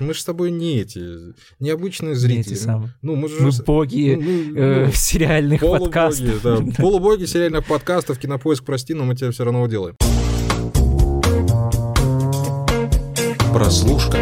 Мы же с тобой не эти, необычные зрители. Не эти самые. Ну, мы, же... Мы боги ну, ну, э, ну, сериальных полубоги, подкастов. Да, полубоги сериальных подкастов, кинопоиск, прости, но мы тебя все равно делаем. Прослушка.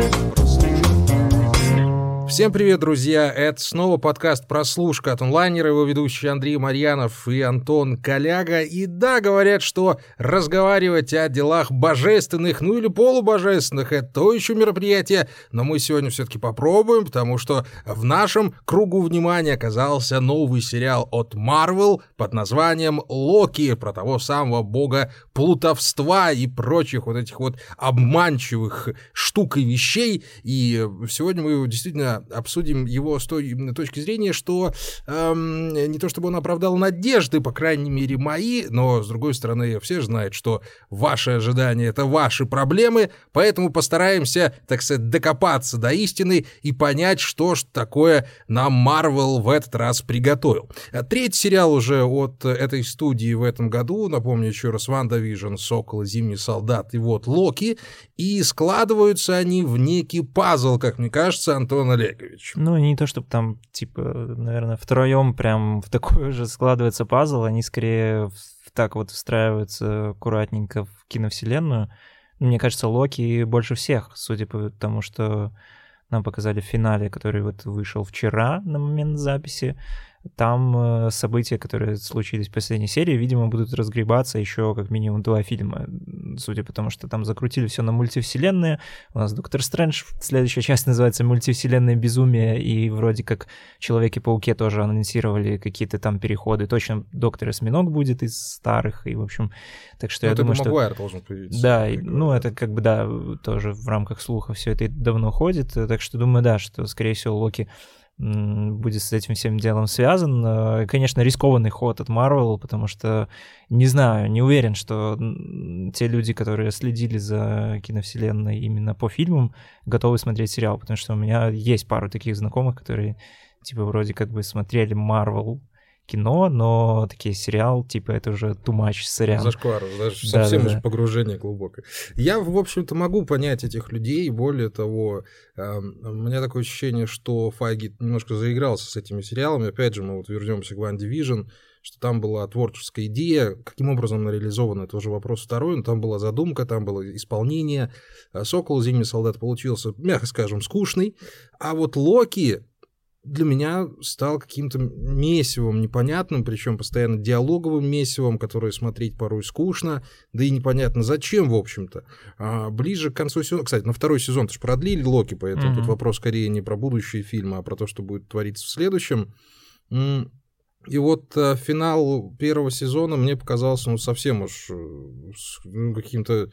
Всем привет, друзья! Это снова подкаст «Прослушка» от онлайнера, его ведущий Андрей Марьянов и Антон Коляга. И да, говорят, что разговаривать о делах божественных, ну или полубожественных, это то еще мероприятие, но мы сегодня все-таки попробуем, потому что в нашем кругу внимания оказался новый сериал от Marvel под названием «Локи», про того самого бога плутовства и прочих вот этих вот обманчивых штук и вещей. И сегодня мы действительно обсудим его с той точки зрения, что эм, не то чтобы он оправдал надежды, по крайней мере, мои, но, с другой стороны, все знают, что ваши ожидания — это ваши проблемы, поэтому постараемся, так сказать, докопаться до истины и понять, что ж такое нам Марвел в этот раз приготовил. Третий сериал уже от этой студии в этом году, напомню еще раз, WandaVision, Сокол, Зимний солдат и вот Локи, и складываются они в некий пазл, как мне кажется, Антон Олегович. Ну, не то, чтобы там, типа, наверное, втроем прям в такой же складывается пазл, они скорее так вот встраиваются аккуратненько в киновселенную. Мне кажется, Локи больше всех, судя по тому, что нам показали в финале, который вот вышел вчера на момент записи там э, события, которые случились в последней серии, видимо, будут разгребаться еще как минимум два фильма, судя по тому, что там закрутили все на мультивселенные. У нас Доктор Стрэндж, следующая часть называется «Мультивселенная безумие», и вроде как Человеки-пауке тоже анонсировали какие-то там переходы. Точно Доктор Осьминог будет из старых, и, в общем, так что ну, я это думаю, что... Магуайр должен появиться. Да, ну это как бы, да, тоже в рамках слуха все это давно ходит, так что думаю, да, что, скорее всего, Локи будет с этим всем делом связан. Э, конечно, рискованный ход от Marvel, потому что, не знаю, не уверен, что те люди, которые следили за киновселенной именно по фильмам, готовы смотреть сериал, потому что у меня есть пару таких знакомых, которые, типа, вроде как бы смотрели Marvel, кино, но такие сериал, типа, это уже too much, сорян. Зашквар, даже да, совсем да, да. погружение глубокое. Я, в общем-то, могу понять этих людей, более того, э, у меня такое ощущение, что Файги немножко заигрался с этими сериалами. Опять же, мы вот вернемся к One Division, что там была творческая идея, каким образом она реализована, это уже вопрос второй, но там была задумка, там было исполнение. А Сокол, Зимний солдат получился, мягко скажем, скучный, а вот Локи, для меня стал каким-то месивом непонятным, причем постоянно диалоговым месивом, которое смотреть порой скучно, да и непонятно зачем, в общем-то. А ближе к концу сезона, кстати, на второй сезон тоже продлили Локи, поэтому mm-hmm. тут вопрос скорее не про будущие фильмы, а про то, что будет твориться в следующем. И вот э, финал первого сезона мне показался ну, совсем уж э, ну, каким-то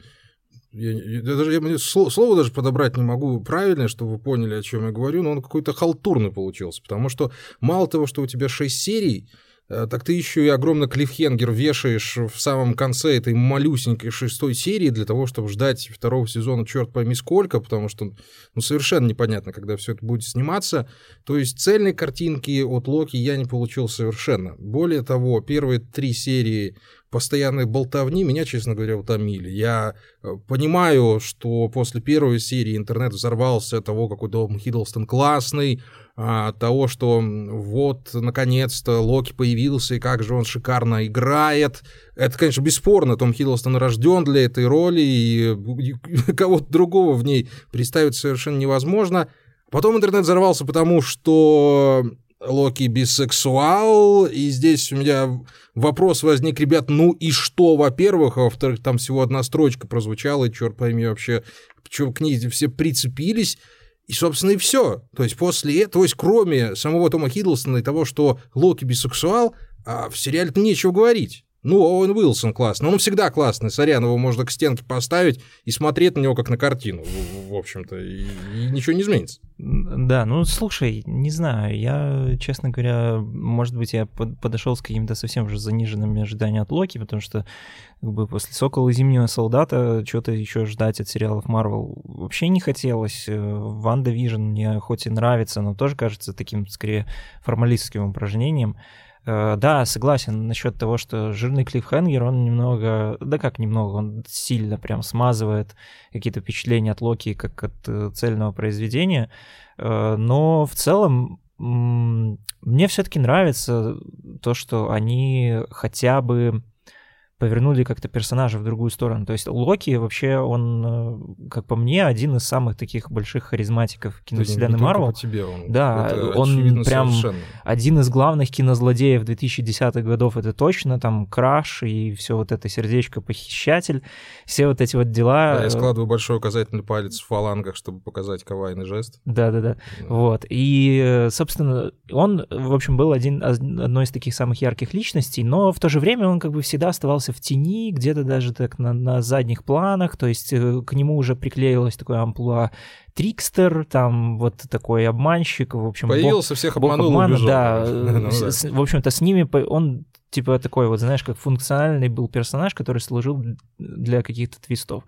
я, я, даже, я слово, слово даже подобрать не могу правильное, чтобы вы поняли, о чем я говорю, но он какой-то халтурный получился, потому что мало того, что у тебя 6 серий, э, так ты еще и огромный клифхенгер вешаешь в самом конце этой малюсенькой шестой серии для того, чтобы ждать второго сезона черт пойми сколько, потому что ну, совершенно непонятно, когда все это будет сниматься. То есть цельной картинки от Локи я не получил совершенно. Более того, первые три серии постоянной болтовни меня, честно говоря, утомили. Я э, понимаю, что после первой серии интернет взорвался от того, какой Том Хиддлстон классный, от а, того, что вот, наконец-то, Локи появился, и как же он шикарно играет. Это, конечно, бесспорно, Том Хиддлстон рожден для этой роли, и кого-то другого в ней представить совершенно невозможно. Потом интернет взорвался, потому что Локи бисексуал, и здесь у меня вопрос возник, ребят, ну и что, во-первых, а во-вторых, там всего одна строчка прозвучала, и черт пойми вообще, почему к ней все прицепились, и, собственно, и все. То есть после этого, то есть кроме самого Тома Хиддлстона и того, что Локи бисексуал, а в сериале нечего говорить. Ну, Оуэн Уилсон классный. Он всегда классный. Сорян, его можно к стенке поставить и смотреть на него как на картину, в, в общем-то, и, и ничего не изменится. Да, ну слушай, не знаю, я, честно говоря, может быть, я подошел с каким-то совсем уже заниженными ожиданиями от Локи, потому что как бы после Сокола и Зимнего солдата что-то еще ждать от сериалов Марвел вообще не хотелось. Э, WandaVision мне хоть и нравится, но тоже кажется таким скорее формалистским упражнением. Э, да, согласен насчет того, что жирный клиффхенгер, он немного, да как немного, он сильно прям смазывает какие-то впечатления от Локи как от э, цельного произведения, э, но в целом мне все-таки нравится то, что они хотя бы повернули как-то персонажа в другую сторону. То есть Локи вообще, он, э, как по мне, один из самых таких больших харизматиков киновселенной Марвел. тебе он. Да, он прям совершенно. один из главных кинозлодеев 2010-х годов, это точно, там Краш и все вот это сердечко-похищатель, все вот эти вот дела. Да, я складываю большой указательный палец в фалангах, чтобы показать кавайный жест. Да-да-да, вот. И, собственно, он, в общем, был один, одной из таких самых ярких личностей, но в то же время он как бы всегда оставался в тени, где-то даже так на, на задних планах, то есть э, к нему уже приклеилось такое амплуа трикстер, там вот такой обманщик, в общем... Появился, бог, всех обманул, бог обмана, убежал. Да, ну, в общем-то, с ними он типа такой вот, знаешь, как функциональный был персонаж, который служил для каких-то твистов.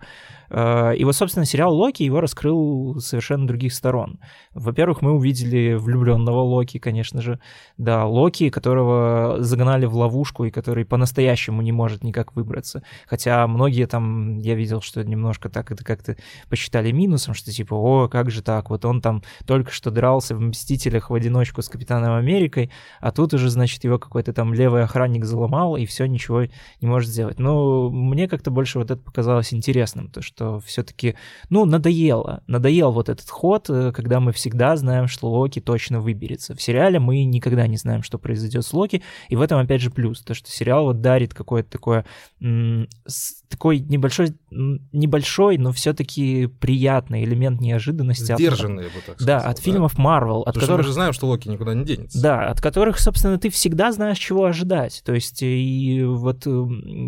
Э, и вот, собственно, сериал Локи его раскрыл совершенно других сторон. Во-первых, мы увидели влюбленного Локи, конечно же. Да, Локи, которого загнали в ловушку и который по-настоящему не может никак выбраться. Хотя многие там, я видел, что немножко так это как-то посчитали минусом, что типа, о, как же так, вот он там только что дрался в «Мстителях» в одиночку с Капитаном Америкой, а тут уже, значит, его какой-то там левый охранник заломал, и все, ничего не может сделать. Но мне как-то больше вот это показалось интересным, то, что что все-таки, ну, надоело. Надоел вот этот ход, э, когда мы всегда знаем, что Локи точно выберется. В сериале мы никогда не знаем, что произойдет с Локи, и в этом, опять же, плюс, то, что сериал вот дарит какое-то такое, такой небольшой, небольшой, но все-таки приятный элемент неожиданности. Сдержанный, бы так сказал. Да, от да? фильмов Марвел. От которых... мы же знаем, что Локи никуда не денется. Да, от которых, собственно, ты всегда знаешь, чего ожидать. То есть, и вот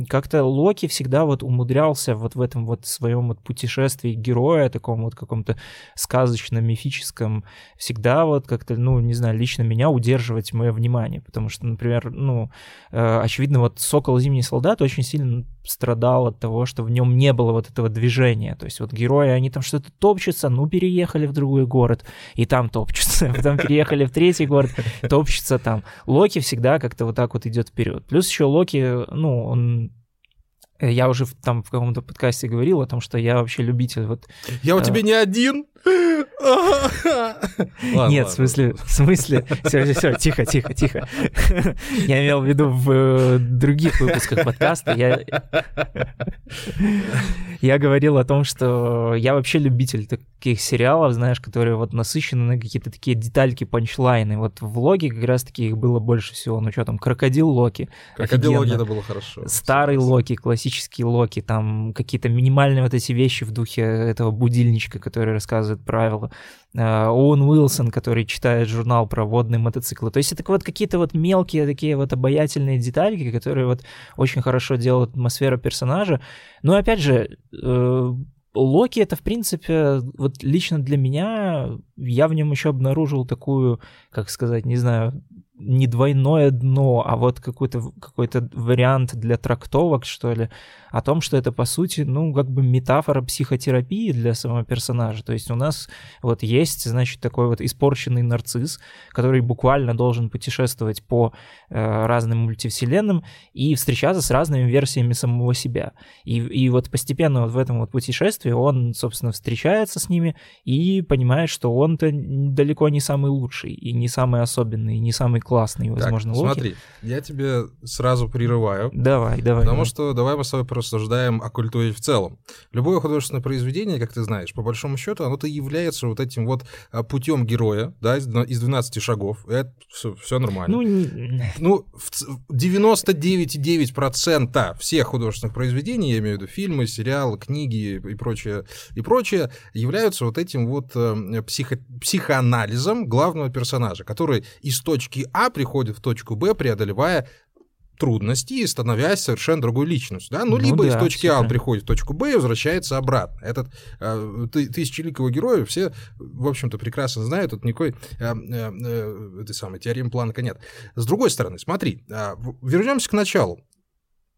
как-то Локи всегда вот умудрялся вот в этом вот своем своем вот путешествии героя, таком вот каком-то сказочном, мифическом, всегда вот как-то, ну, не знаю, лично меня удерживать мое внимание, потому что, например, ну, э, очевидно, вот «Сокол. Зимний солдат» очень сильно страдал от того, что в нем не было вот этого движения, то есть вот герои, они там что-то топчутся, ну, переехали в другой город, и там топчутся, потом переехали в третий город, топчутся там. Локи всегда как-то вот так вот идет вперед. Плюс еще Локи, ну, он я уже там в каком-то подкасте говорил о том, что я вообще любитель вот... Я у э... тебя не один? Нет, в смысле, в смысле, все, все, все, тихо, тихо, тихо. Я имел в виду в э, других выпусках подкаста. Я, я говорил о том, что я вообще любитель таких сериалов, знаешь, которые вот насыщены на какие-то такие детальки, панчлайны. Вот в Локи как раз-таки их было больше всего. Ну что там, Крокодил Локи. Крокодил Локи это было хорошо. Старый Локи, классический Локи, там какие-то минимальные вот эти вещи в духе этого будильничка, который рассказывает правила. Э, Оуэн Уилсон, который читает журнал про водные мотоциклы. То есть это вот какие-то вот мелкие такие вот обаятельные детальки, которые вот очень хорошо делают атмосферу персонажа. Но опять же, э, Локи это, в принципе, вот лично для меня, я в нем еще обнаружил такую, как сказать, не знаю, не двойное дно, а вот какой-то какой вариант для трактовок, что ли, о том, что это, по сути, ну, как бы метафора психотерапии для самого персонажа. То есть у нас вот есть, значит, такой вот испорченный нарцисс, который буквально должен путешествовать по э, разным мультивселенным и встречаться с разными версиями самого себя. И, и вот постепенно вот в этом вот путешествии он, собственно, встречается с ними и понимает, что он-то далеко не самый лучший, и не самый особенный, и не самый классный, возможно, так, Локи. смотри, я тебе сразу прерываю. Давай, давай. Потому давай. что давай мы с тобой рассуждаем о культуре в целом. Любое художественное произведение, как ты знаешь, по большому счету, оно-то является вот этим вот а, путем героя, да, из 12 шагов. Это все, все нормально. Ну, не... ну 99,9% всех художественных произведений, я имею в виду фильмы, сериалы, книги и прочее, и прочее, являются вот этим вот э, психо психоанализом главного персонажа, который из точки А приходит в точку Б, преодолевая трудности и становясь совершенно другой личностью. Да? Ну, ну либо да, из точки А он приходит в точку Б и возвращается обратно. Этот э, тысячеликого героя все, в общем-то, прекрасно знают, тут никакой э, э, э, этой самой теоремы Планка нет. С другой стороны, смотри, э, вернемся к началу.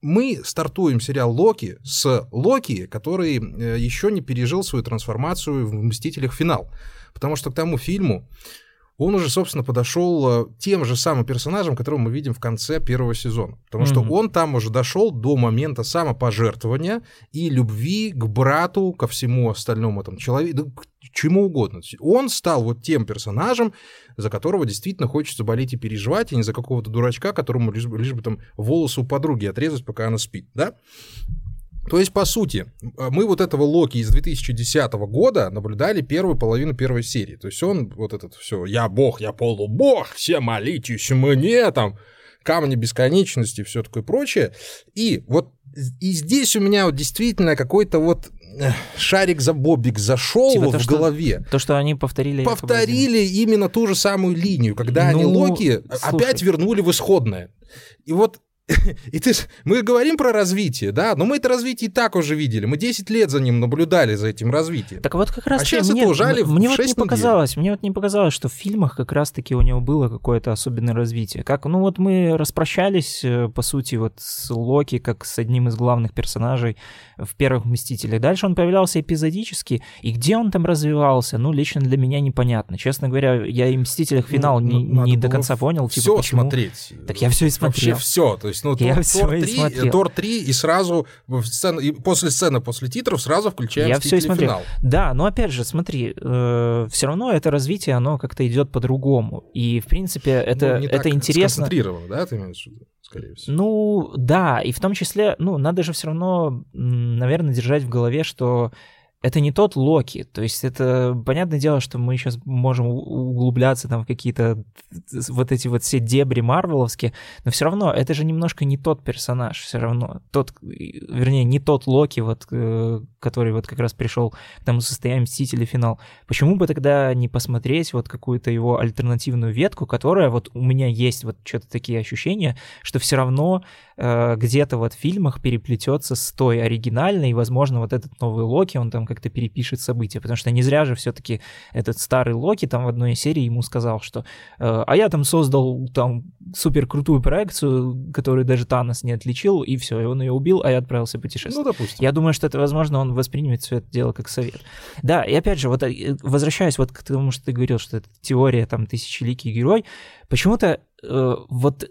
Мы стартуем сериал Локи с Локи, который э, еще не пережил свою трансформацию в «Мстителях. Финал». Потому что к тому фильму он уже, собственно, подошел э, тем же самым персонажам, которого мы видим в конце первого сезона. Потому mm-hmm. что он там уже дошел до момента самопожертвования и любви к брату, ко всему остальному там человеку, да, чему угодно. Он стал вот тем персонажем, за которого действительно хочется болеть и переживать, а не за какого-то дурачка, которому лишь бы, лишь бы там волосы у подруги отрезать, пока она спит, да? То есть, по сути, мы вот этого Локи из 2010 года наблюдали первую половину первой серии. То есть он вот этот все, я бог, я полубог, все молитесь мне, там, камни бесконечности, все такое прочее. И вот и здесь у меня вот действительно какой-то вот шарик за бобик зашел типа в то, голове. Что, то, что они повторили. Повторили именно ту же самую линию, когда ну, они Локи слушай. опять вернули в исходное. И вот и ты, мы говорим про развитие, да, но мы это развитие и так уже видели. Мы 10 лет за ним наблюдали, за этим развитием. Так вот как раз... А сейчас мне, это ужали мне вот не показалось, Мне вот не показалось, что в фильмах как раз-таки у него было какое-то особенное развитие. Как, ну вот мы распрощались, э, по сути, вот с Локи, как с одним из главных персонажей в первых «Мстителях». Дальше он появлялся эпизодически, и где он там развивался, ну, лично для меня непонятно. Честно говоря, я и «Мстителях» ну, финал ну, не, не до конца понял. Типа, все почему? смотреть. Так я все и смотрел. Вообще все. То есть, ну, я Тор, все Тор, 3, смотрел. Тор 3, и сразу в сцену, и после сцены, после титров сразу включаем я все и смотрел. финал. Да, но опять же, смотри, э, все равно это развитие, оно как-то идет по-другому. И, в принципе, это, ну, это интересно. да, ты имеешь в виду? скорее всего. Ну, да, и в том числе, ну, надо же все равно, наверное, держать в голове, что это не тот Локи. То есть это понятное дело, что мы сейчас можем углубляться там в какие-то вот эти вот все дебри марвеловские, но все равно это же немножко не тот персонаж, все равно. Тот, вернее, не тот Локи, вот, э, который вот как раз пришел к тому состоянию Мстителей финал. Почему бы тогда не посмотреть вот какую-то его альтернативную ветку, которая вот у меня есть вот что-то такие ощущения, что все равно э, где-то вот в фильмах переплетется с той оригинальной, и, возможно, вот этот новый Локи, он там как-то перепишет события, потому что не зря же все-таки этот старый Локи там в одной серии ему сказал, что э, а я там создал там супер крутую проекцию, которую даже Танос не отличил, и все, и он ее убил, а я отправился путешествовать. Ну, допустим. Я думаю, что это, возможно, он воспримет все это дело как совет. Да, и опять же, вот э, возвращаясь вот к тому, что ты говорил, что это теория там тысячеликий герой, почему-то э, вот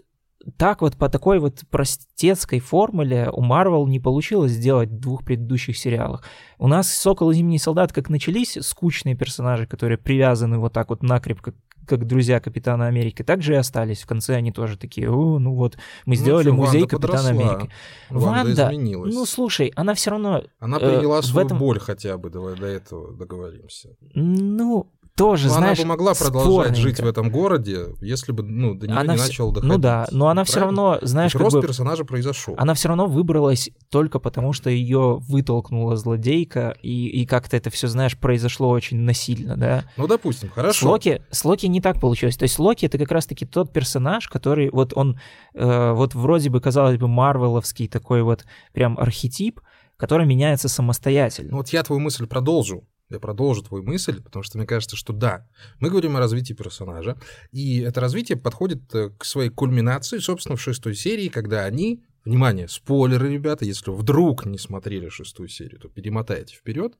так вот по такой вот простецкой формуле у Марвел не получилось сделать в двух предыдущих сериалах. У нас «Сокол и Зимний солдат» как начались скучные персонажи, которые привязаны вот так вот накрепко как друзья Капитана Америки, так же и остались. В конце они тоже такие, о, ну вот, мы ну, сделали ну, музей Ванда Капитана подросла. Америки. Ванда, Ванда изменилась. ну слушай, она все равно... Она приняла э, свою этом... боль хотя бы, давай до этого договоримся. Ну, тоже, но знаешь, она бы могла продолжать жить в этом городе, если бы, ну, до нее она не вс... начал доходить. Ну да, но она все равно, знаешь, как рост бы... персонажа произошел. Она все равно выбралась только потому, что ее вытолкнула злодейка, и, и как-то это все, знаешь, произошло очень насильно, да? Ну, допустим, хорошо. С Локи, с Локи не так получилось. То есть Локи — это как раз-таки тот персонаж, который вот он, э, вот вроде бы, казалось бы, марвеловский такой вот прям архетип, который меняется самостоятельно. Ну вот я твою мысль продолжу я продолжу твою мысль, потому что мне кажется, что да, мы говорим о развитии персонажа, и это развитие подходит э, к своей кульминации, собственно, в шестой серии, когда они, внимание, спойлеры, ребята, если вдруг не смотрели шестую серию, то перемотайте вперед,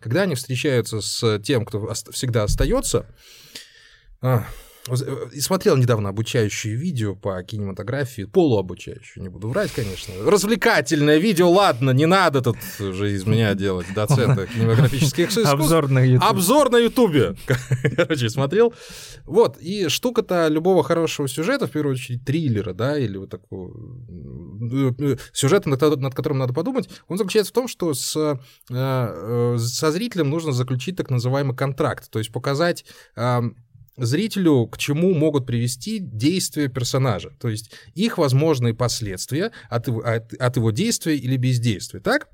когда они встречаются с тем, кто всегда остается, а, смотрел недавно обучающее видео по кинематографии, полуобучающее, не буду врать, конечно. Развлекательное видео, ладно, не надо тут уже из меня делать доцента кинематографических искусств. Обзор на Ютубе. Обзор на Ютубе. Короче, смотрел. Вот, и штука-то любого хорошего сюжета, в первую очередь триллера, да, или вот такого э, сюжета, над которым надо подумать, он заключается в том, что с, э, э, со зрителем нужно заключить так называемый контракт, то есть показать зрителю, к чему могут привести действия персонажа, то есть их возможные последствия от его, от, от его действия или бездействия, так?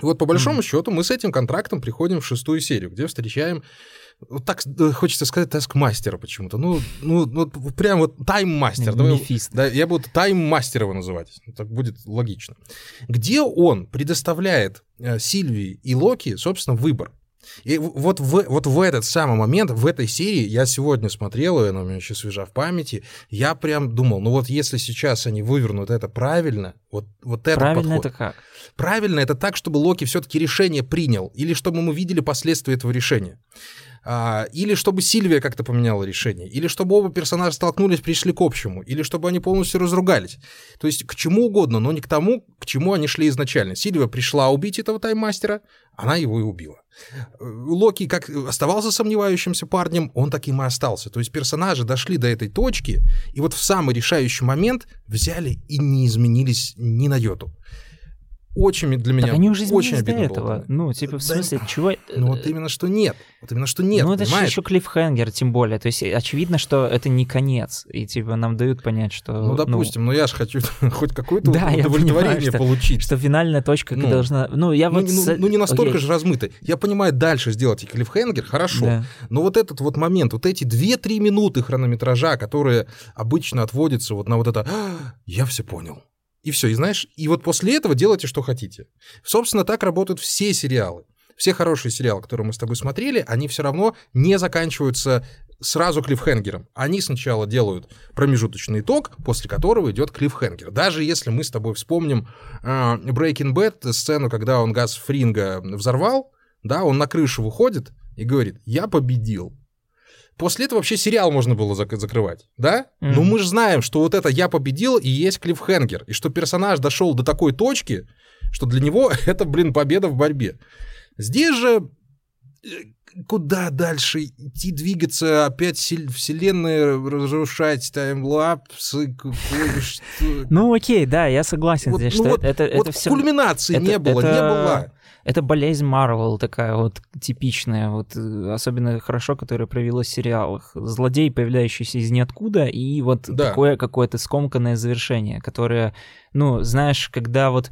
И вот по большому mm-hmm. счету мы с этим контрактом приходим в шестую серию, где встречаем вот так хочется сказать таскмастера почему-то. Ну, ну, ну прям вот тайм-мастер. Да, я буду тайм-мастер его называть. Так будет логично. Где он предоставляет э, Сильвии и Локи, собственно, выбор. И вот в, вот в этот самый момент, в этой серии, я сегодня смотрел, и она у меня еще свежа в памяти, я прям думал, ну вот если сейчас они вывернут это правильно, вот, вот это Правильно подход. это как? Правильно это так, чтобы Локи все-таки решение принял, или чтобы мы видели последствия этого решения. А, или чтобы Сильвия как-то поменяла решение, или чтобы оба персонажа столкнулись, пришли к общему, или чтобы они полностью разругались. То есть к чему угодно, но не к тому, к чему они шли изначально. Сильвия пришла убить этого тайммастера, она его и убила. Локи как оставался сомневающимся парнем, он таким и остался. То есть персонажи дошли до этой точки, и вот в самый решающий момент взяли и не изменились ни на йоту очень для меня так они уже очень обидно до этого. Было. Ну, типа, в смысле, да, чего... Ну, вот именно что нет. Вот именно что нет, Ну, это же еще клиффхенгер, тем более. То есть очевидно, что это не конец. И, типа, нам дают понять, что... Ну, допустим, ну, но я же хочу хоть какое-то да, удовлетворение понимаю, получить. Что финальная точка ну, должна... Ну, я ну, вот... Ну, ну, не настолько же размыто. Я понимаю, дальше сделать и клиффхенгер, хорошо. Да. Но вот этот вот момент, вот эти 2-3 минуты хронометража, которые обычно отводятся вот на вот это «А, «я все понял». И все, и знаешь, и вот после этого делайте, что хотите. Собственно, так работают все сериалы. Все хорошие сериалы, которые мы с тобой смотрели, они все равно не заканчиваются сразу клиффхенгером. Они сначала делают промежуточный итог, после которого идет клиффхенгер. Даже если мы с тобой вспомним э, Breaking Bad, сцену, когда он газ Фринга взорвал, да, он на крышу выходит и говорит, я победил. После этого вообще сериал можно было зак- закрывать, да? Mm-hmm. Но мы же знаем, что вот это «я победил» и есть клиффхенгер, и что персонаж дошел до такой точки, что для него это, блин, победа в борьбе. Здесь же э, куда дальше идти, двигаться, опять вселенные разрушать, таймлапсы, Ну окей, да, я согласен вот, здесь, ну, что вот, это, вот все... кульминации это, не было, это... не было это болезнь Марвел такая вот типичная, вот э, особенно хорошо, которая проявилась в сериалах. Злодей, появляющийся из ниоткуда, и вот да. такое какое-то скомканное завершение, которое, ну, знаешь, когда вот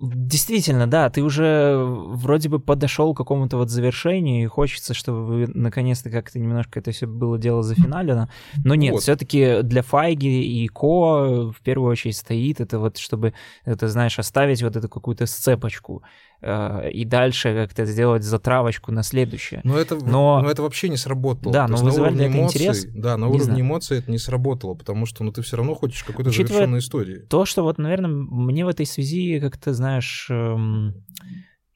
Действительно, да, ты уже вроде бы подошел к какому-то вот завершению, и хочется, чтобы вы наконец-то как-то немножко это все было дело зафиналено. Но нет, вот. все-таки для Файги и Ко в первую очередь стоит это вот, чтобы, это знаешь, оставить вот эту какую-то сцепочку. Э, и дальше как-то сделать затравочку на следующее. Но это, но... но это вообще не сработало. Да, но вызывает на эмоций, интерес. Да, на уровне знаю. эмоций это не сработало, потому что ну, ты все равно хочешь какой-то Учитывая завершенной истории. То, что вот, наверное, мне в этой связи как-то, знаешь, эм,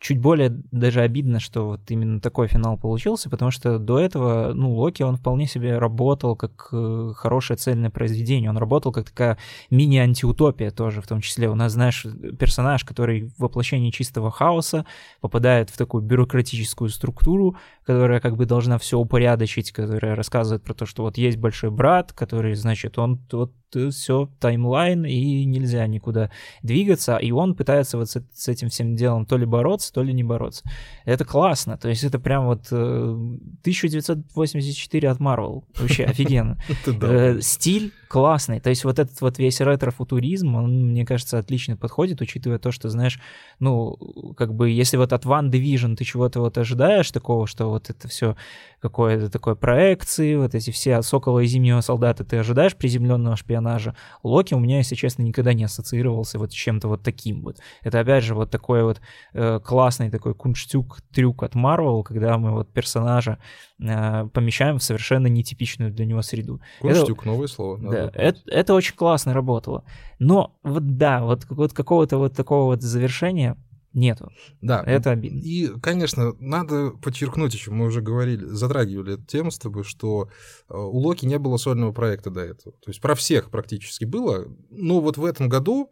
чуть более даже обидно, что вот именно такой финал получился, потому что до этого, ну, Локи, он вполне себе работал как э, хорошее цельное произведение, он работал как такая мини-антиутопия тоже, в том числе. У нас, знаешь, персонаж, который в воплощении чистого хаоса попадает в такую бюрократическую структуру, которая как бы должна все упорядочить, которая рассказывает про то, что вот есть большой брат, который, значит, он вот все таймлайн, и нельзя никуда двигаться, и он пытается вот с, с этим всем делом то ли бороться, то ли не бороться. Это классно, то есть это прям вот 1984 э, от Marvel, вообще офигенно. Э, стиль классный, то есть вот этот вот весь ретро-футуризм, он, мне кажется, отлично подходит, учитывая то, что, знаешь, ну, как бы, если вот от One Division ты чего-то вот ожидаешь такого, что вот это все какое-то такое проекции, вот эти все Сокола и Зимнего Солдата ты ожидаешь приземленного шпионажа. Локи у меня, если честно, никогда не ассоциировался вот с чем-то вот таким вот. Это опять же вот такой вот э, классный такой кунштюк, трюк от Марвел, когда мы вот персонажа э, помещаем в совершенно нетипичную для него среду. Кунштюк, это, новое слово. Да, это, это очень классно работало. Но вот да, вот, вот какого-то вот такого вот завершения нету. Да. Это обидно. И, конечно, надо подчеркнуть еще, мы уже говорили, затрагивали эту тему с тобой, что э, у Локи не было сольного проекта до этого. То есть про всех практически было. Но вот в этом году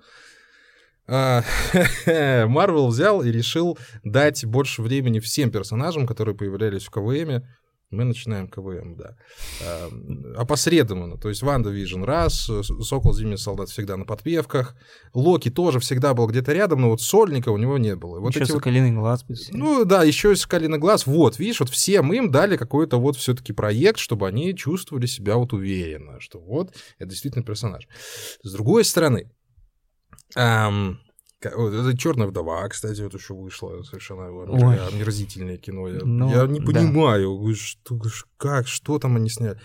Марвел взял и решил дать больше времени всем персонажам, которые появлялись в КВМе, мы начинаем КВМ, да. Опосредованно. То есть WandaVision раз, Сокол Зимний Солдат всегда на подпевках. Локи тоже всегда был где-то рядом, но вот сольника у него не было. Вот еще Соколиный вот... глаз. Ну да, еще и Соколиный глаз. Вот, видишь, вот всем им дали какой-то вот все-таки проект, чтобы они чувствовали себя вот уверенно, что вот это действительно персонаж. С другой стороны, эм, вот это Черная вдова, кстати, вот еще вышло совершенно омерзительное кино. Я, ну, я не понимаю, да. что, как, что там они сняли.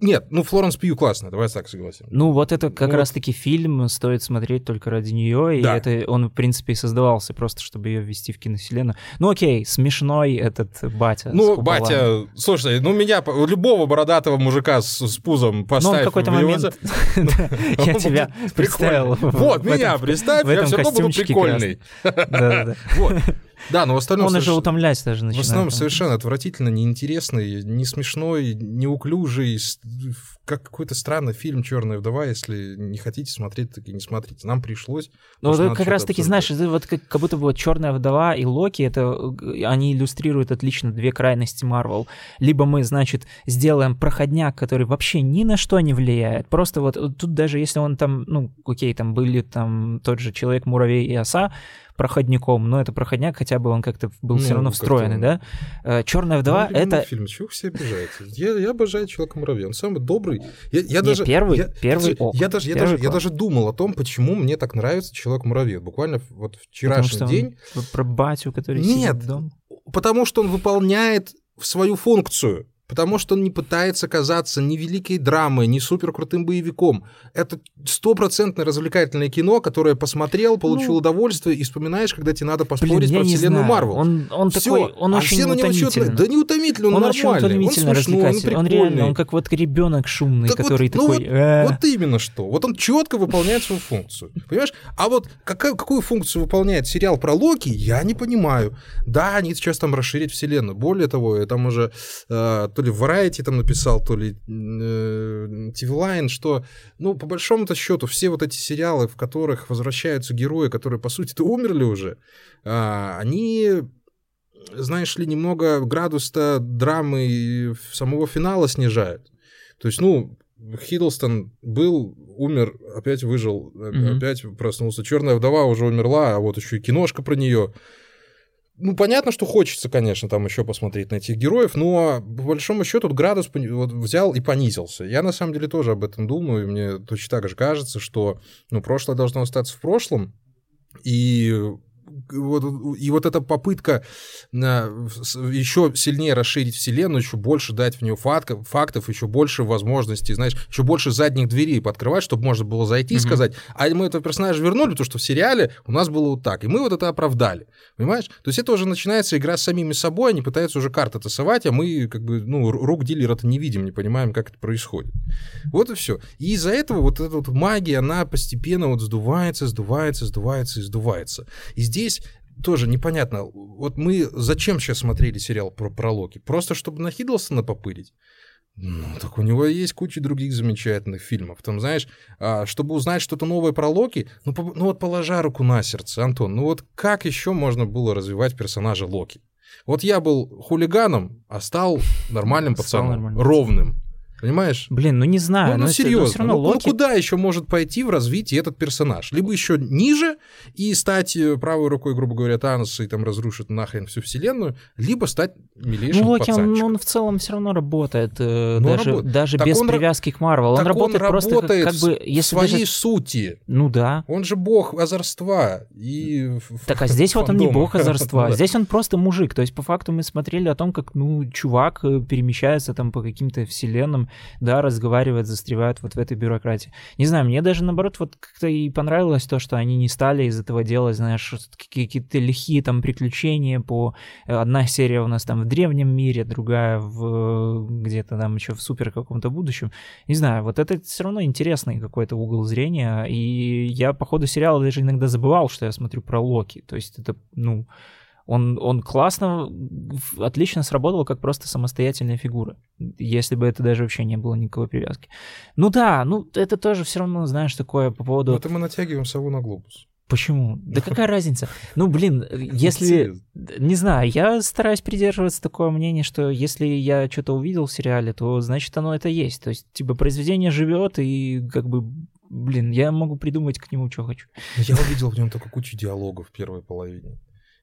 Нет, ну Флоренс Пью классно, давай так согласим. Ну вот это как вот. раз-таки фильм стоит смотреть только ради нее, и да. это он в принципе и создавался просто, чтобы ее ввести в киновселенную. Ну окей, смешной этот батя. Ну батя, слушай, ну меня любого бородатого мужика с, с пузом поставь. Ну в какой-то момент я тебя представил. Вот меня представь, я все равно буду прикольный. Вот. Да, но в остальном... Он уже утомлять даже начинает. В основном совершенно отвратительно, неинтересный, не смешной, неуклюжий, как какой-то странный фильм «Черная вдова». Если не хотите смотреть, так и не смотрите. Нам пришлось. Ну, вот как раз-таки, знаешь, вот как, как будто бы вот «Черная вдова» и «Локи», это они иллюстрируют отлично две крайности Марвел. Либо мы, значит, сделаем проходняк, который вообще ни на что не влияет. Просто вот тут даже если он там, ну, окей, там были там тот же Человек-муравей и Оса, проходником, но это проходняк хотя бы он как-то был ну, все равно встроенный, да? Э, Черная вдова ну, это фильм, чего вы все обижаете? Я, я обожаю человека муравья, он самый добрый. Я, я Не, даже первый, я, первый ок, я даже, первый я даже, я даже думал о том, почему мне так нравится человек муравей. Буквально вот вчерашний потому день. Про батю, который Нет, сидит дома. Потому что он выполняет свою функцию потому что он не пытается казаться ни великой драмой, ни суперкрутым боевиком. Это стопроцентное развлекательное кино, которое посмотрел, получил ну, удовольствие и вспоминаешь, когда тебе надо поспорить блин, про вселенную Марвел. Он, он Всё. такой, он а очень все на него. Да не утомительный, он, он нормальный, очень он смешной, он прикольный. Он реально, он как вот ребенок шумный, так который вот, такой... Ну, вот, э... вот именно что. Вот он четко выполняет свою функцию. Понимаешь? А вот какая, какую функцию выполняет сериал про Локи, я не понимаю. Да, они сейчас там расширить вселенную. Более того, там уже э, то ли в Variety там написал, то ли э, TV что, ну, по большому-то счету, все вот эти сериалы, в которых возвращаются герои, которые, по сути-то, умерли уже, э, они знаешь ли, немного градус-то драмы самого финала снижают. То есть, ну, Хиддлстон был, умер, опять выжил, mm-hmm. опять проснулся. Черная вдова уже умерла, а вот еще и киношка про нее ну, понятно, что хочется, конечно, там еще посмотреть на этих героев, но по большому счету тут градус вот взял и понизился. Я на самом деле тоже об этом думаю, и мне точно так же кажется, что ну, прошлое должно остаться в прошлом, и вот, и вот эта попытка еще сильнее расширить вселенную, еще больше дать в нее фактов, фактов еще больше возможностей, знаешь, еще больше задних дверей подкрывать, чтобы можно было зайти и сказать, а мы этого персонажа вернули, потому что в сериале у нас было вот так, и мы вот это оправдали, понимаешь? То есть это уже начинается игра с самими собой, они пытаются уже карты тасовать, а мы как бы, ну, рук дилера-то не видим, не понимаем, как это происходит. Вот и все. И из-за этого вот эта вот магия, она постепенно вот сдувается, сдувается, сдувается и сдувается. И здесь тоже непонятно. Вот мы зачем сейчас смотрели сериал про, про Локи? Просто чтобы на Хиддлстона попырить? Ну, так у него есть куча других замечательных фильмов. Там, знаешь, а, чтобы узнать что-то новое про Локи, ну, по, ну вот положа руку на сердце, Антон, ну вот как еще можно было развивать персонажа Локи? Вот я был хулиганом, а стал нормальным пацаном, ровным. Понимаешь? Блин, ну не знаю. Ну, ну серьезно. Это, равно ну, Локи... ну куда еще может пойти в развитии этот персонаж? Либо еще ниже и стать э, правой рукой, грубо говоря, Таноса и там разрушить нахрен всю вселенную, либо стать милейшим Ну Локи, он, он в целом все равно работает, э, ну, даже, работает. даже без он, привязки к Марвел. Он работает, он просто работает как, как бы... Если в своей даже... сути. Ну да. Он же бог озорства и... Так, а здесь вот он не бог озорства, здесь он просто мужик. То есть по факту мы смотрели о том, как, ну, чувак э, перемещается там по каким-то вселенным, да, разговаривают, застревают вот в этой бюрократии. Не знаю, мне даже наоборот вот как-то и понравилось то, что они не стали из этого делать, знаешь, какие-то лихие там приключения по... Э, одна серия у нас там в древнем мире, другая в где-то там еще в супер каком-то будущем. Не знаю, вот это все равно интересный какой-то угол зрения, и я по ходу сериала даже иногда забывал, что я смотрю про Локи. То есть это, ну, он, он классно, отлично сработал как просто самостоятельная фигура, если бы это даже вообще не было никакой привязки. Ну да, ну это тоже все равно, знаешь, такое по поводу... Это мы натягиваем сову на глобус. Почему? Да какая разница? Ну, блин, если... Не знаю, я стараюсь придерживаться такого мнения, что если я что-то увидел в сериале, то значит оно это есть. То есть, типа, произведение живет, и как бы блин, я могу придумать к нему, что хочу. Я увидел в нем только кучу диалогов в первой половине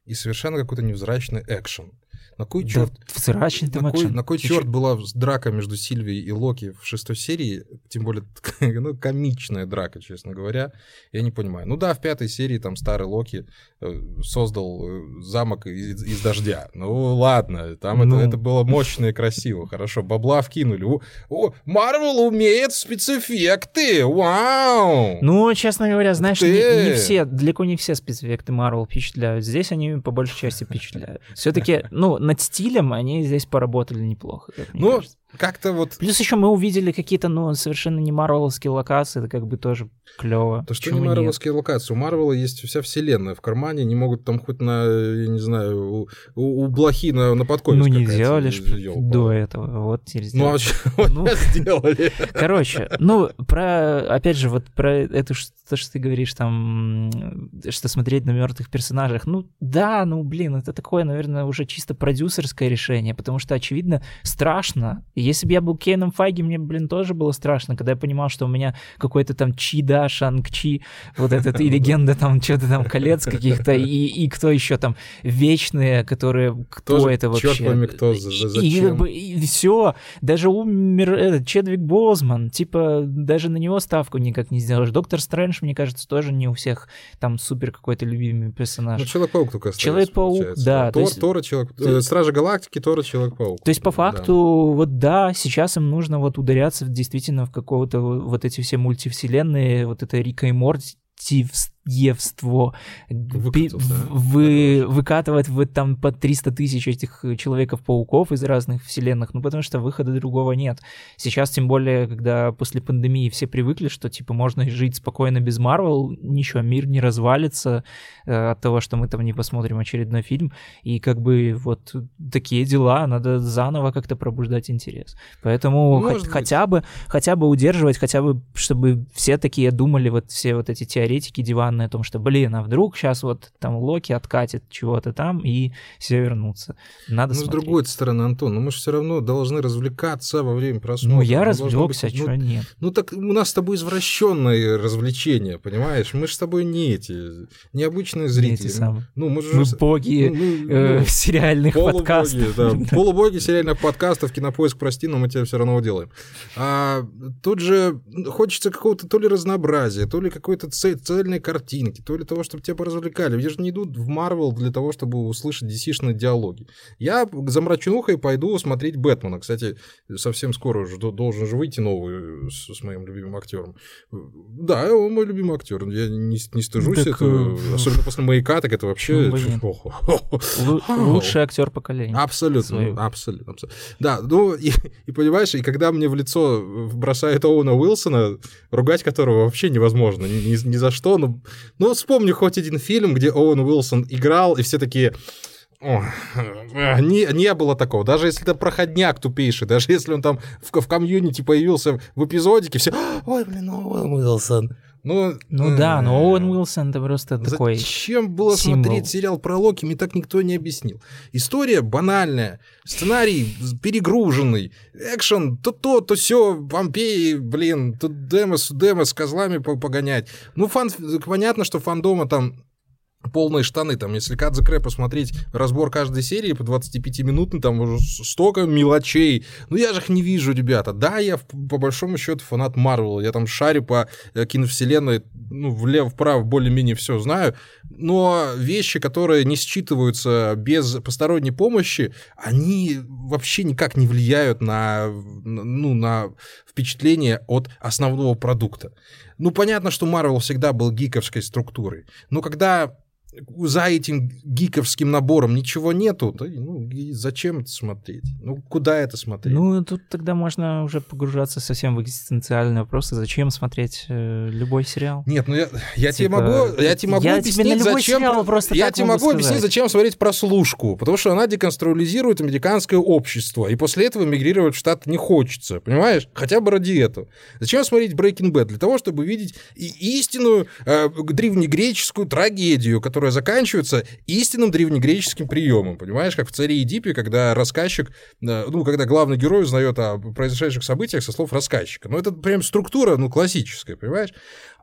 и совершенно какой-то невзрачный экшен. На кой черт... Да, взрачный на, кой, на кой черт была драка между Сильвией и Локи в шестой серии, тем более ну, комичная драка, честно говоря, я не понимаю. Ну да, в пятой серии там старый Локи э, создал э, замок из, из дождя. Ну ладно, там ну... это, это было мощно и красиво, хорошо, бабла вкинули. О, Марвел умеет спецэффекты, вау! Ну, честно говоря, знаешь, не, не все, далеко не все спецэффекты Марвел впечатляют. Здесь они по большей части впечатляют. Все-таки, ну, над стилем они здесь поработали неплохо. ну, кажется. Как-то вот... Плюс еще мы увидели какие-то, ну, совершенно не марвеловские локации, это как бы тоже клево. То, что Почему не марвеловские локации. У Марвела есть вся вселенная в кармане, не могут там хоть на, я не знаю, у, у, блохи на, на подкове Ну, не делали ж до этого, вот теперь сделали. Ну, а что ну, сделали? Короче, ну, про, опять же, вот про это, то, что ты говоришь, там, что смотреть на мертвых персонажах, ну, да, ну, блин, это такое, наверное, уже чисто продюсерское решение, потому что, очевидно, страшно. И если бы я был Кейном Файги, мне, блин, тоже было страшно, когда я понимал, что у меня какой-то там Чи, да, Шанг Чи, вот этот, и легенда там, что-то там, колец каких-то, и, и кто еще там, вечные, которые, кто тоже, это вообще? Черт пойми, кто, за, зачем? И, как бы, и все, даже умер этот, Чедвик Бозман, типа, даже на него ставку никак не сделаешь. Доктор Стрэндж, мне кажется, тоже не у всех там супер какой-то любимый персонаж. Ну, Человек-паук только остается, Человек-паук, да. Тор, есть... Тора, Человек... Стражи Галактики, Тора, Человек-паук. То есть, по факту, вот да, сейчас им нужно вот ударяться действительно в какого-то вот эти все мультивселенные, вот это Рика и Морти, евство, Выкатов, да? вы, выкатывать вы там по 300 тысяч этих Человеков-пауков из разных вселенных, ну потому что выхода другого нет. Сейчас, тем более, когда после пандемии все привыкли, что типа можно жить спокойно без Марвел, ничего, мир не развалится э, от того, что мы там не посмотрим очередной фильм, и как бы вот такие дела, надо заново как-то пробуждать интерес. Поэтому х- хотя бы, хотя бы удерживать, хотя бы, чтобы все такие думали, вот все вот эти теоретики диван данные о том, что, блин, а вдруг сейчас вот там Локи откатит чего-то там и все вернутся. Надо ну, смотреть. с другой стороны, Антон, ну мы же все равно должны развлекаться во время просмотра. Ну, я развлекся, быть, что ну, нет. Ну, так у нас с тобой извращенное развлечение, понимаешь? Мы же с тобой не эти, необычные зрители. Не эти самые. Ну, мы, же, мы боги ну, ну, э, ну, сериальных полубоги, подкастов. Да, полубоги сериальных подкастов, кинопоиск, прости, но мы тебя все равно делаем. А тут же хочется какого-то то ли разнообразия, то ли какой-то цельной картины картинки, то ли того, чтобы тебя поразвлекали. Я же не идут в Марвел для того, чтобы услышать DC-шные диалоги. Я за мрачнухой пойду смотреть Бэтмена. Кстати, совсем скоро уже должен же выйти новый с, с моим любимым актером. Да, он мой любимый актер. Я не, не стыжусь так, этого. Э, Особенно после маяка, так это вообще. Ну, лучший актер поколения. Абсолютно, абсолютно. Да, ну и, и понимаешь, и когда мне в лицо бросает Оуэна Уилсона, ругать которого вообще невозможно ни, ни, ни за что, но ну, вспомни хоть один фильм, где Оуэн Уилсон играл, и все такие... О, не, не было такого. Даже если это проходняк тупейший, даже если он там в, в комьюнити появился в эпизодике, все, ой, блин, Оуэн Уилсон. Ну, ну да, но Оуэн Уилсон это просто такой Зачем было символ. смотреть сериал про Локи, мне так никто не объяснил. История банальная, сценарий перегруженный, экшен, то то, то все, вампеи, блин, тут демос, демос с козлами погонять. Ну, фан, понятно, что фандома там полные штаны, там, если Кадзе Крэ посмотреть разбор каждой серии по 25 минутный, там уже столько мелочей. Ну, я же их не вижу, ребята. Да, я по большому счету фанат Марвела, я там шарю по э, киновселенной, ну, влево-вправо более-менее все знаю, но вещи, которые не считываются без посторонней помощи, они вообще никак не влияют на, ну, на впечатление от основного продукта. Ну, понятно, что Марвел всегда был гиковской структурой, но когда за этим гиковским набором ничего нету, то ну, зачем это смотреть? Ну, куда это смотреть? Ну, тут тогда можно уже погружаться совсем в экзистенциальные вопросы. Зачем смотреть э, любой сериал? Нет, ну я, я типа, тебе могу, я тебе могу я объяснить, зачем... Просто я тебе могу сказать. объяснить, зачем смотреть прослушку. Потому что она деконструализирует американское общество. И после этого мигрировать в Штат не хочется. Понимаешь? Хотя бы ради этого. Зачем смотреть Breaking Bad? Для того, чтобы видеть истинную э, древнегреческую трагедию, которая которая заканчивается истинным древнегреческим приемом, понимаешь, как в «Царе Эдипе», когда рассказчик, э, ну, когда главный герой узнает о произошедших событиях со слов рассказчика. Ну, это прям структура, ну, классическая, понимаешь?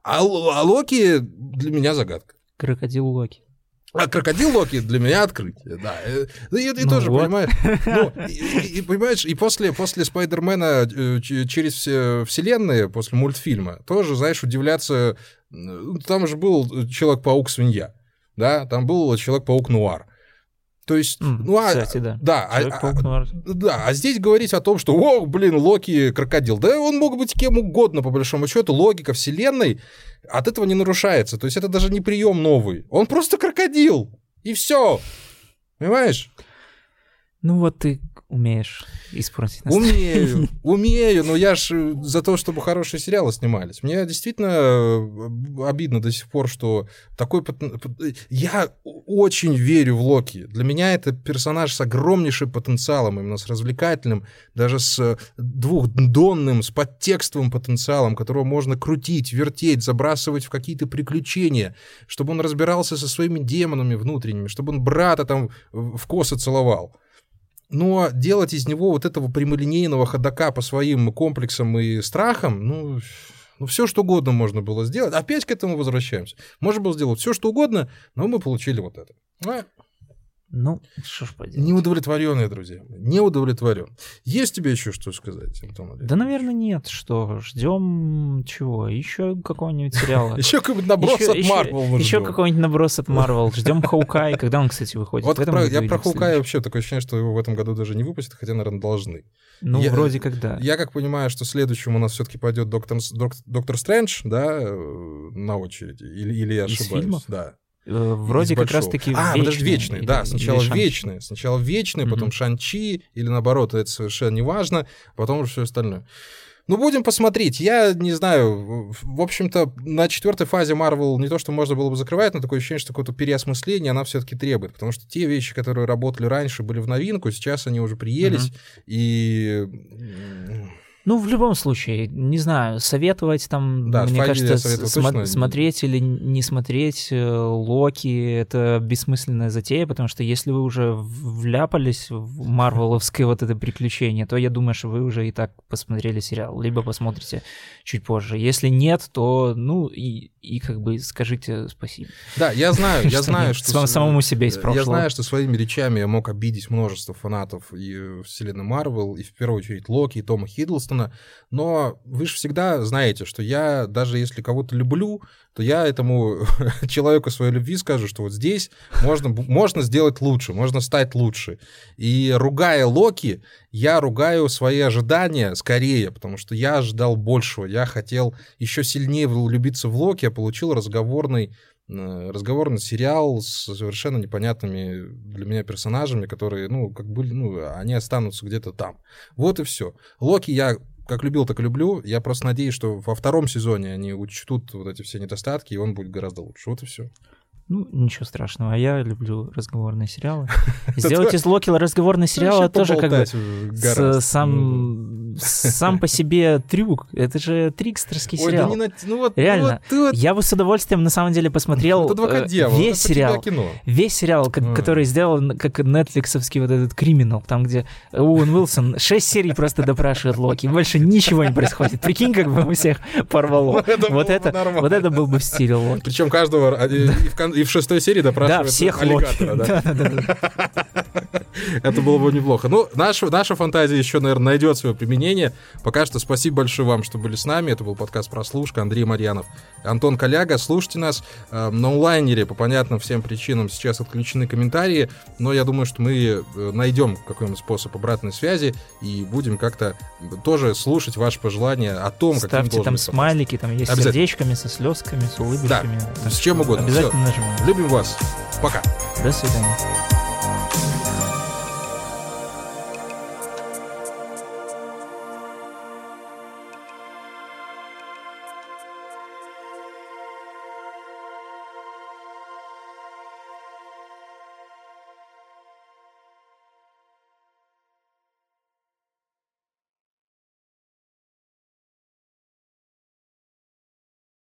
А, а Локи для меня загадка. Крокодил Локи. А крокодил Локи для меня открытие, да. Ну, и, и ну тоже, вот. понимаешь, ну, и, и, понимаешь, и после, после Спайдермена э, через вселенные, после мультфильма, тоже, знаешь, удивляться, там же был Человек-паук-свинья да, там был Человек-паук Нуар. То есть, mm, ну, а, кстати, да. Да, а, а, да, а здесь говорить о том, что, о, блин, Локи крокодил. Да он мог быть кем угодно, по большому счету, логика вселенной от этого не нарушается. То есть это даже не прием новый. Он просто крокодил. И все. Понимаешь? Ну вот ты умеешь испортить. Умею, умею, но я ж э, за то, чтобы хорошие сериалы снимались. Мне действительно э, обидно до сих пор, что такой... Я очень верю в Локи. Для меня это персонаж с огромнейшим потенциалом, именно с развлекательным, даже с двухдонным, с подтекстовым потенциалом, которого можно крутить, вертеть, забрасывать в какие-то приключения, чтобы он разбирался со своими демонами внутренними, чтобы он брата там в косы целовал. Но делать из него вот этого прямолинейного ходока по своим комплексам и страхам, ну, ну, все что угодно можно было сделать. Опять к этому возвращаемся. Можно было сделать все что угодно, но мы получили вот это. Ну, что ж поделать. Неудовлетворенные, друзья. Не удовлетворен. Есть тебе еще что сказать, Антон Да, наверное, нет. Что, ждем чего? Еще какого-нибудь сериала. Еще какой-нибудь наброс от Марвел Еще какой-нибудь наброс от Марвел. Ждем Хаукай. Когда он, кстати, выходит? Вот я про Хаукай вообще такое ощущение, что его в этом году даже не выпустят, хотя, наверное, должны. Ну, вроде когда. Я как понимаю, что следующим у нас все-таки пойдет Доктор, Доктор Стрэндж, да, э, на очереди. Или, или я ошибаюсь? Да. Э, вроде как раз-таки А, вечные, подожди, вечные, да, сначала вечные, сначала вечные, потом mm-hmm. Шанчи, или наоборот, это совершенно не важно, потом уже все остальное. Ну, будем посмотреть. Я не знаю, в общем-то, на четвертой фазе Marvel не то, что можно было бы закрывать, но такое ощущение, что какое-то переосмысление она все-таки требует. Потому что те вещи, которые работали раньше, были в новинку, сейчас они уже приелись. Mm-hmm. И ну, в любом случае, не знаю, советовать там, да, мне кажется, см- смотреть или не смотреть э, Локи — это бессмысленная затея, потому что если вы уже вляпались в марвеловское вот это приключение, то я думаю, что вы уже и так посмотрели сериал, либо посмотрите чуть позже. Если нет, то, ну, и, и как бы скажите спасибо. Да, я знаю, я знаю, что... Самому себе из прошлого. Я знаю, что своими речами я мог обидеть множество фанатов и вселенной Марвел, и в первую очередь Локи, и Тома Хиддлстона, Джонсона, но вы же всегда знаете, что я, даже если кого-то люблю, то я этому человеку своей любви скажу, что вот здесь можно, можно сделать лучше, можно стать лучше. И ругая Локи, я ругаю свои ожидания скорее, потому что я ожидал большего, я хотел еще сильнее влюбиться в Локи, я получил разговорный разговорный сериал с совершенно непонятными для меня персонажами, которые, ну, как были, ну, они останутся где-то там. Вот и все. Локи я как любил, так и люблю. Я просто надеюсь, что во втором сезоне они учтут вот эти все недостатки, и он будет гораздо лучше. Вот и все. Ну, ничего страшного. А я люблю разговорные сериалы. Сделать из Локи разговорный сериал тоже как бы сам, сам по себе трюк. Это же трикстерский сериал. Ну Реально. Я бы с удовольствием на самом деле посмотрел э, весь сериал. Весь сериал, который сделал как нетфликсовский вот этот криминал, там, где Уэн Уилсон 6 серий просто допрашивает Локи. Больше ничего не происходит. Прикинь, как бы у всех порвало. Вот это, вот это был бы в стиле Локи. Причем каждого и в шестой серии допрашивают да, всех аллигатора. Да? Это было бы неплохо. Ну, наша, наша фантазия еще, наверное, найдет свое применение. Пока что спасибо большое вам, что были с нами. Это был подкаст «Прослушка». Андрей Марьянов, Антон Коляга. Слушайте нас э, на онлайнере. По понятным всем причинам сейчас отключены комментарии. Но я думаю, что мы э, найдем какой-нибудь способ обратной связи и будем как-то тоже слушать ваши пожелания о том, как Ставьте там смайлики, там есть сердечками, со слезками, с улыбочками. Да, с чем угодно. Обязательно Все. нажимаем. Любим вас. Пока. До свидания.